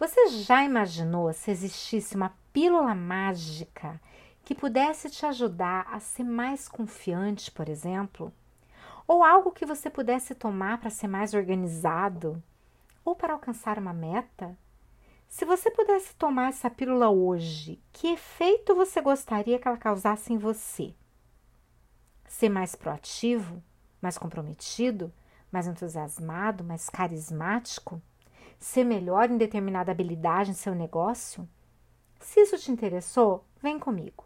Você já imaginou se existisse uma pílula mágica que pudesse te ajudar a ser mais confiante, por exemplo? Ou algo que você pudesse tomar para ser mais organizado? Ou para alcançar uma meta? Se você pudesse tomar essa pílula hoje, que efeito você gostaria que ela causasse em você? Ser mais proativo, mais comprometido, mais entusiasmado, mais carismático? Ser melhor em determinada habilidade em seu negócio? Se isso te interessou, vem comigo.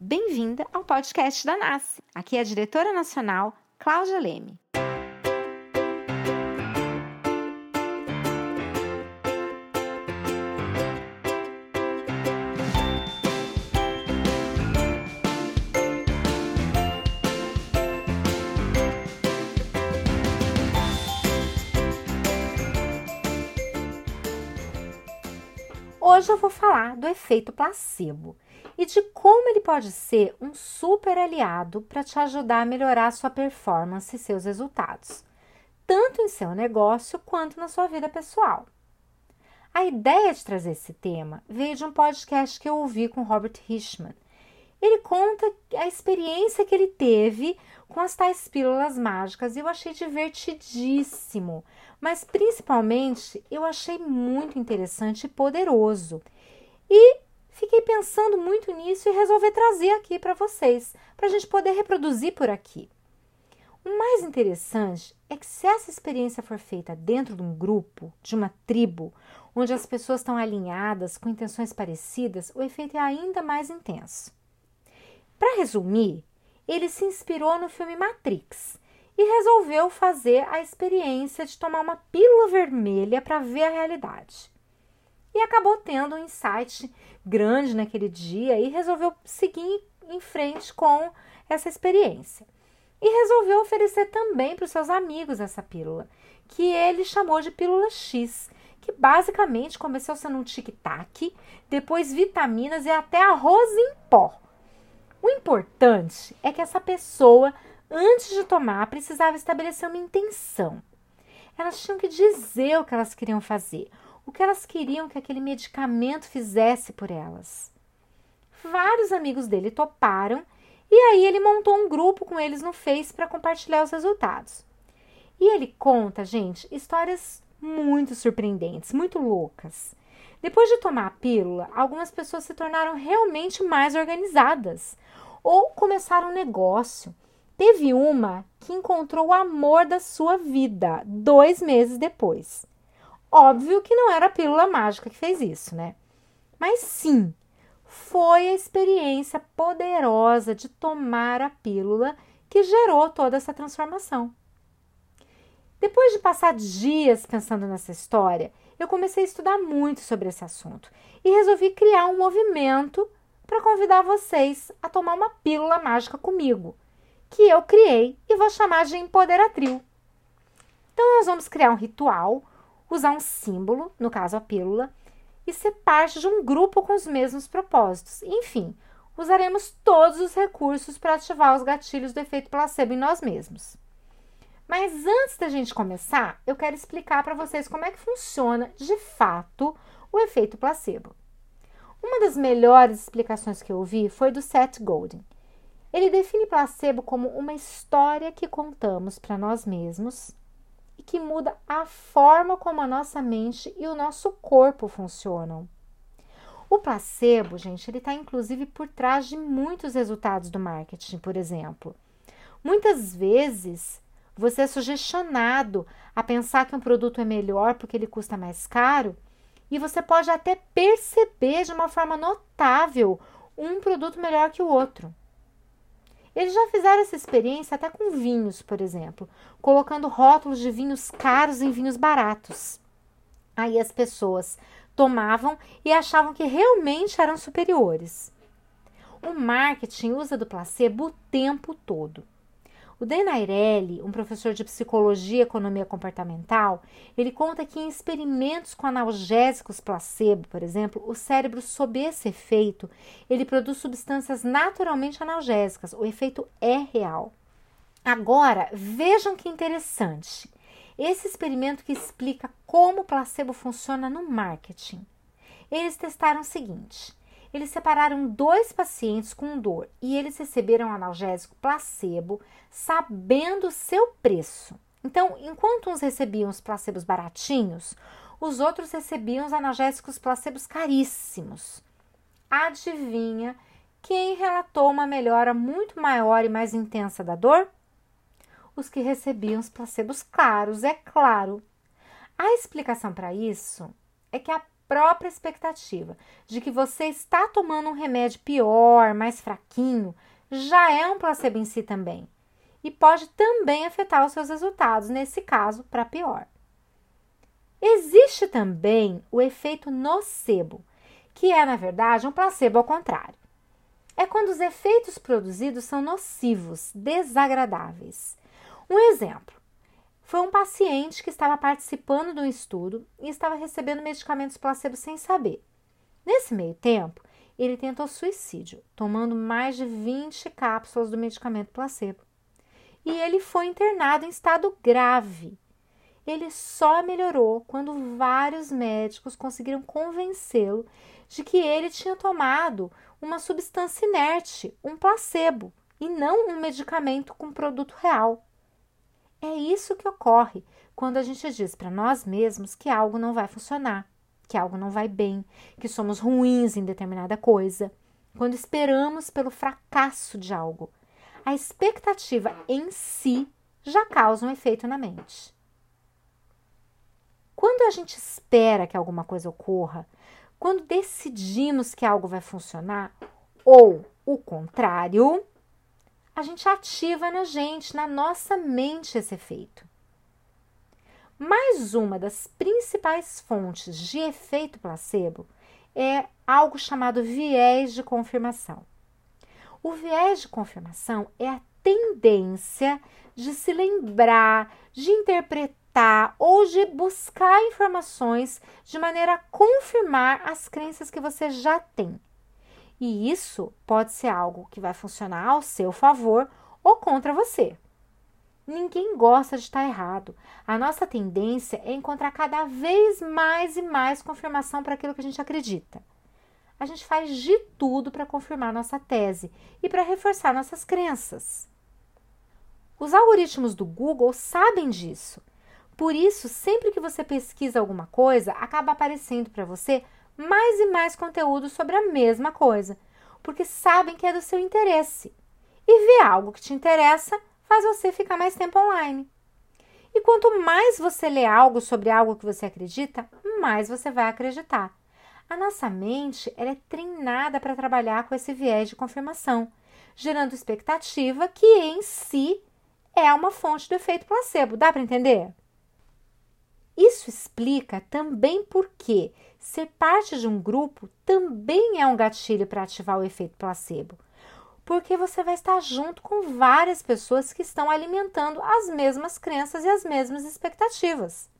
Bem-vinda ao podcast da NASCE. Aqui é a diretora nacional Cláudia Leme. Hoje eu vou falar do efeito placebo e de como ele pode ser um super aliado para te ajudar a melhorar sua performance e seus resultados, tanto em seu negócio quanto na sua vida pessoal. A ideia de trazer esse tema veio de um podcast que eu ouvi com Robert Hirschman. Ele conta a experiência que ele teve com as tais pílulas mágicas eu achei divertidíssimo mas principalmente eu achei muito interessante e poderoso. E fiquei pensando muito nisso e resolvi trazer aqui para vocês, para a gente poder reproduzir por aqui. O mais interessante é que se essa experiência for feita dentro de um grupo, de uma tribo, onde as pessoas estão alinhadas com intenções parecidas, o efeito é ainda mais intenso. Para resumir, ele se inspirou no filme Matrix e resolveu fazer a experiência de tomar uma pílula vermelha para ver a realidade. E acabou tendo um insight grande naquele dia e resolveu seguir em frente com essa experiência. E resolveu oferecer também para os seus amigos essa pílula, que ele chamou de pílula X, que basicamente começou sendo um tic-tac, depois vitaminas e até arroz em pó. O importante é que essa pessoa antes de tomar, precisava estabelecer uma intenção. Elas tinham que dizer o que elas queriam fazer, o que elas queriam que aquele medicamento fizesse por elas. Vários amigos dele toparam e aí ele montou um grupo com eles no Face para compartilhar os resultados. E ele conta, gente, histórias muito surpreendentes, muito loucas. Depois de tomar a pílula, algumas pessoas se tornaram realmente mais organizadas ou começaram um negócio Teve uma que encontrou o amor da sua vida dois meses depois. Óbvio que não era a pílula mágica que fez isso, né? Mas sim, foi a experiência poderosa de tomar a pílula que gerou toda essa transformação. Depois de passar dias pensando nessa história, eu comecei a estudar muito sobre esse assunto e resolvi criar um movimento para convidar vocês a tomar uma pílula mágica comigo que eu criei e vou chamar de Empoderatril. Então, nós vamos criar um ritual, usar um símbolo, no caso a pílula, e ser parte de um grupo com os mesmos propósitos. Enfim, usaremos todos os recursos para ativar os gatilhos do efeito placebo em nós mesmos. Mas antes da gente começar, eu quero explicar para vocês como é que funciona de fato o efeito placebo. Uma das melhores explicações que eu ouvi foi do Seth Godin. Ele define placebo como uma história que contamos para nós mesmos e que muda a forma como a nossa mente e o nosso corpo funcionam. O placebo, gente, ele está inclusive por trás de muitos resultados do marketing, por exemplo. Muitas vezes você é sugestionado a pensar que um produto é melhor porque ele custa mais caro e você pode até perceber de uma forma notável um produto melhor que o outro. Eles já fizeram essa experiência até com vinhos, por exemplo, colocando rótulos de vinhos caros em vinhos baratos. Aí as pessoas tomavam e achavam que realmente eram superiores. O marketing usa do placebo o tempo todo. O Dan Airelli, um professor de psicologia e economia comportamental, ele conta que em experimentos com analgésicos placebo, por exemplo, o cérebro sob esse efeito, ele produz substâncias naturalmente analgésicas. O efeito é real. Agora, vejam que interessante. Esse experimento que explica como o placebo funciona no marketing. Eles testaram o seguinte: eles separaram dois pacientes com dor e eles receberam analgésico placebo, sabendo seu preço. Então, enquanto uns recebiam os placebos baratinhos, os outros recebiam os analgésicos placebos caríssimos. Adivinha quem relatou uma melhora muito maior e mais intensa da dor? Os que recebiam os placebos caros, é claro. A explicação para isso é que a própria expectativa de que você está tomando um remédio pior, mais fraquinho, já é um placebo em si também e pode também afetar os seus resultados, nesse caso, para pior. Existe também o efeito nocebo, que é, na verdade, um placebo ao contrário. É quando os efeitos produzidos são nocivos, desagradáveis. Um exemplo: foi um paciente que estava participando de um estudo e estava recebendo medicamentos placebo sem saber. Nesse meio tempo, ele tentou suicídio, tomando mais de 20 cápsulas do medicamento placebo. E ele foi internado em estado grave ele só melhorou quando vários médicos conseguiram convencê-lo de que ele tinha tomado uma substância inerte, um placebo, e não um medicamento com produto real. É isso que ocorre quando a gente diz para nós mesmos que algo não vai funcionar, que algo não vai bem, que somos ruins em determinada coisa. Quando esperamos pelo fracasso de algo, a expectativa em si já causa um efeito na mente. Quando a gente espera que alguma coisa ocorra, quando decidimos que algo vai funcionar, ou o contrário, a gente ativa na gente, na nossa mente, esse efeito. Mais uma das principais fontes de efeito placebo é algo chamado viés de confirmação. O viés de confirmação é a tendência de se lembrar, de interpretar ou de buscar informações de maneira a confirmar as crenças que você já tem. E isso pode ser algo que vai funcionar ao seu favor ou contra você. Ninguém gosta de estar errado. A nossa tendência é encontrar cada vez mais e mais confirmação para aquilo que a gente acredita. A gente faz de tudo para confirmar nossa tese e para reforçar nossas crenças. Os algoritmos do Google sabem disso por isso, sempre que você pesquisa alguma coisa, acaba aparecendo para você mais e mais conteúdo sobre a mesma coisa, porque sabem que é do seu interesse. E ver algo que te interessa faz você ficar mais tempo online. E quanto mais você lê algo sobre algo que você acredita, mais você vai acreditar. A nossa mente é treinada para trabalhar com esse viés de confirmação, gerando expectativa que em si é uma fonte do efeito placebo. Dá para entender? Isso explica também por que ser parte de um grupo também é um gatilho para ativar o efeito placebo. Porque você vai estar junto com várias pessoas que estão alimentando as mesmas crenças e as mesmas expectativas.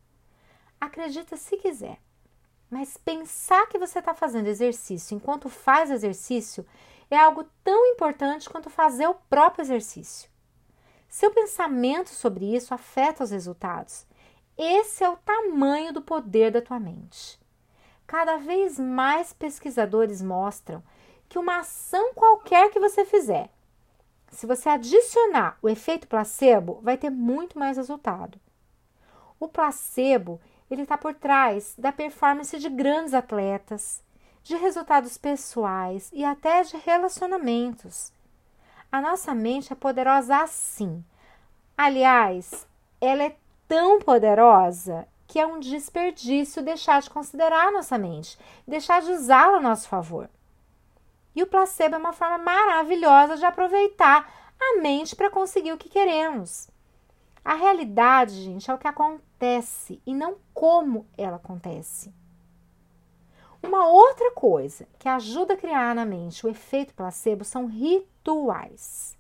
Acredita se quiser, mas pensar que você está fazendo exercício enquanto faz exercício é algo tão importante quanto fazer o próprio exercício. Seu pensamento sobre isso afeta os resultados esse é o tamanho do poder da tua mente. Cada vez mais pesquisadores mostram que uma ação qualquer que você fizer, se você adicionar o efeito placebo, vai ter muito mais resultado. O placebo ele está por trás da performance de grandes atletas, de resultados pessoais e até de relacionamentos. A nossa mente é poderosa assim. Aliás, ela é tão poderosa que é um desperdício deixar de considerar a nossa mente, deixar de usá-la a nosso favor. E o placebo é uma forma maravilhosa de aproveitar a mente para conseguir o que queremos. A realidade, gente, é o que acontece e não como ela acontece. Uma outra coisa que ajuda a criar na mente o efeito placebo são rituais.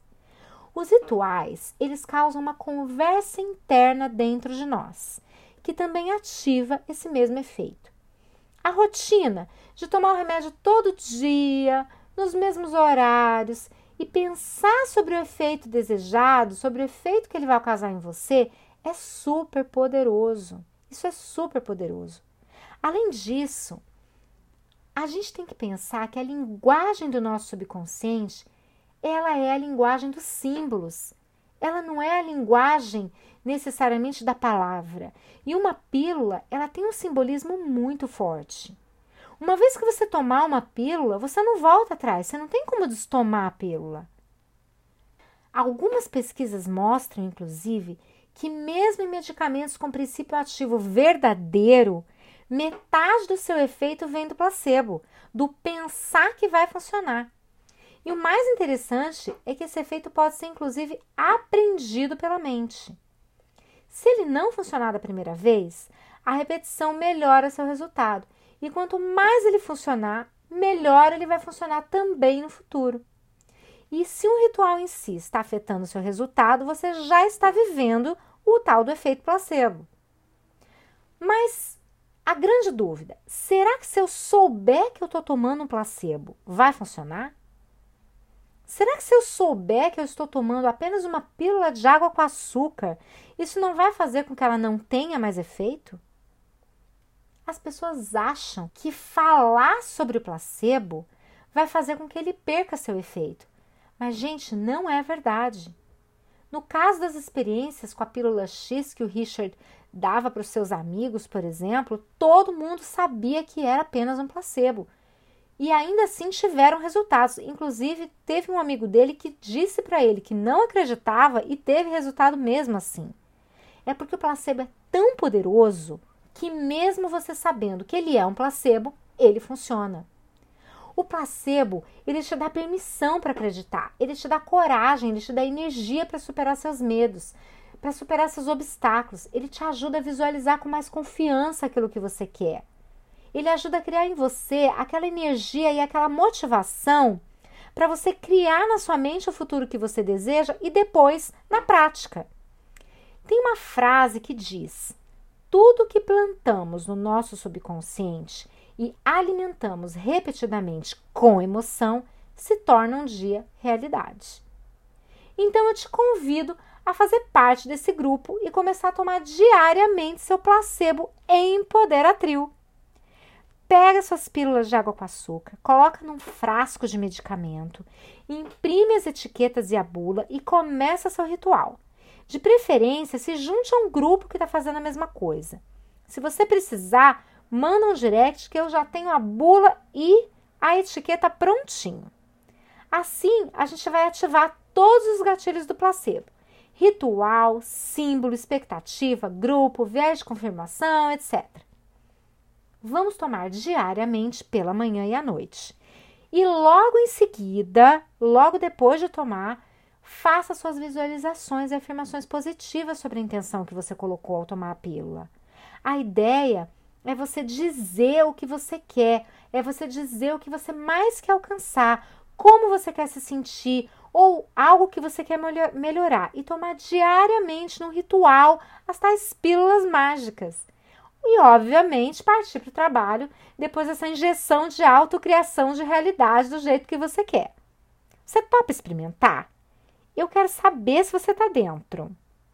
Os rituais, eles causam uma conversa interna dentro de nós, que também ativa esse mesmo efeito. A rotina de tomar o remédio todo dia, nos mesmos horários e pensar sobre o efeito desejado, sobre o efeito que ele vai causar em você, É super poderoso. Isso é super poderoso. Além disso, a gente tem que pensar que a linguagem do nosso subconsciente, ela é a linguagem dos símbolos. Ela não é a linguagem necessariamente da palavra. E uma pílula, ela tem um simbolismo muito forte. Uma vez que você tomar uma pílula, você não volta atrás, você não tem como destomar a pílula. Algumas pesquisas mostram, inclusive, que mesmo em medicamentos com princípio ativo verdadeiro, metade do seu efeito vem do placebo, do pensar que vai funcionar. E o mais interessante é que esse efeito pode ser inclusive aprendido pela mente. Se ele não funcionar da primeira vez, a repetição melhora seu resultado. E quanto mais ele funcionar, melhor ele vai funcionar também no futuro. E se um ritual em si está afetando seu resultado, você já está vivendo o tal do efeito placebo. Mas a grande dúvida: será que se eu souber que eu estou tomando um placebo, vai funcionar? Será que se eu souber que eu estou tomando apenas uma pílula de água com açúcar, isso não vai fazer com que ela não tenha mais efeito? As pessoas acham que falar sobre o placebo vai fazer com que ele perca seu efeito. Mas, gente, não é verdade. No caso das experiências com a pílula X que o Richard dava para os seus amigos, por exemplo, todo mundo sabia que era apenas um placebo. E ainda assim tiveram resultados. Inclusive, teve um amigo dele que disse para ele que não acreditava e teve resultado mesmo assim. É porque o placebo é tão poderoso que, mesmo você sabendo que ele é um placebo, ele funciona. O placebo, ele te dá permissão para acreditar, ele te dá coragem, ele te dá energia para superar seus medos, para superar seus obstáculos. Ele te ajuda a visualizar com mais confiança aquilo que você quer. Ele ajuda a criar em você aquela energia e aquela motivação para você criar na sua mente o futuro que você deseja e depois na prática. Tem uma frase que diz: tudo que plantamos no nosso subconsciente e alimentamos repetidamente com emoção se torna um dia realidade. Então eu te convido a fazer parte desse grupo e começar a tomar diariamente seu placebo Empoderatril. Pega suas pílulas de água com açúcar, coloca num frasco de medicamento, imprime as etiquetas e a bula e começa seu ritual. De preferência, se junte a um grupo que está fazendo a mesma coisa. Se você precisar, manda um direct que eu já tenho a bula e a etiqueta prontinho. Assim, a gente vai ativar todos os gatilhos do placebo: ritual, símbolo, expectativa, grupo, viés de confirmação, etc. Vamos tomar diariamente pela manhã e à noite. E logo em seguida, logo depois de tomar, faça suas visualizações e afirmações positivas sobre a intenção que você colocou ao tomar a pílula. A ideia é você dizer o que você quer, é você dizer o que você mais quer alcançar, como você quer se sentir ou algo que você quer melhorar e tomar diariamente no ritual as tais pílulas mágicas. E, obviamente, partir para o trabalho depois dessa injeção de autocriação de realidade do jeito que você quer. Você topa experimentar? Eu quero saber se você está dentro.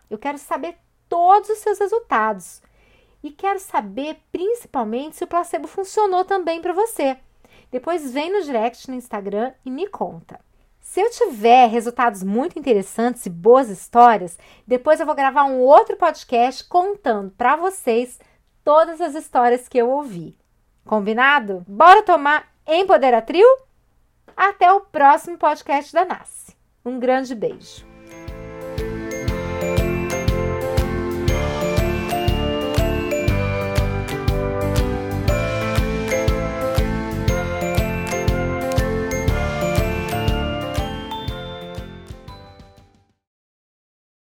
Eu quero saber todos os seus resultados. E quero saber principalmente se o placebo funcionou também para você. Depois vem no direct no Instagram e me conta. Se eu tiver resultados muito interessantes e boas histórias, depois eu vou gravar um outro podcast contando para vocês todas as histórias que eu ouvi. Combinado? Bora tomar Empoderatril? Até o próximo podcast da Nasce. Um grande beijo.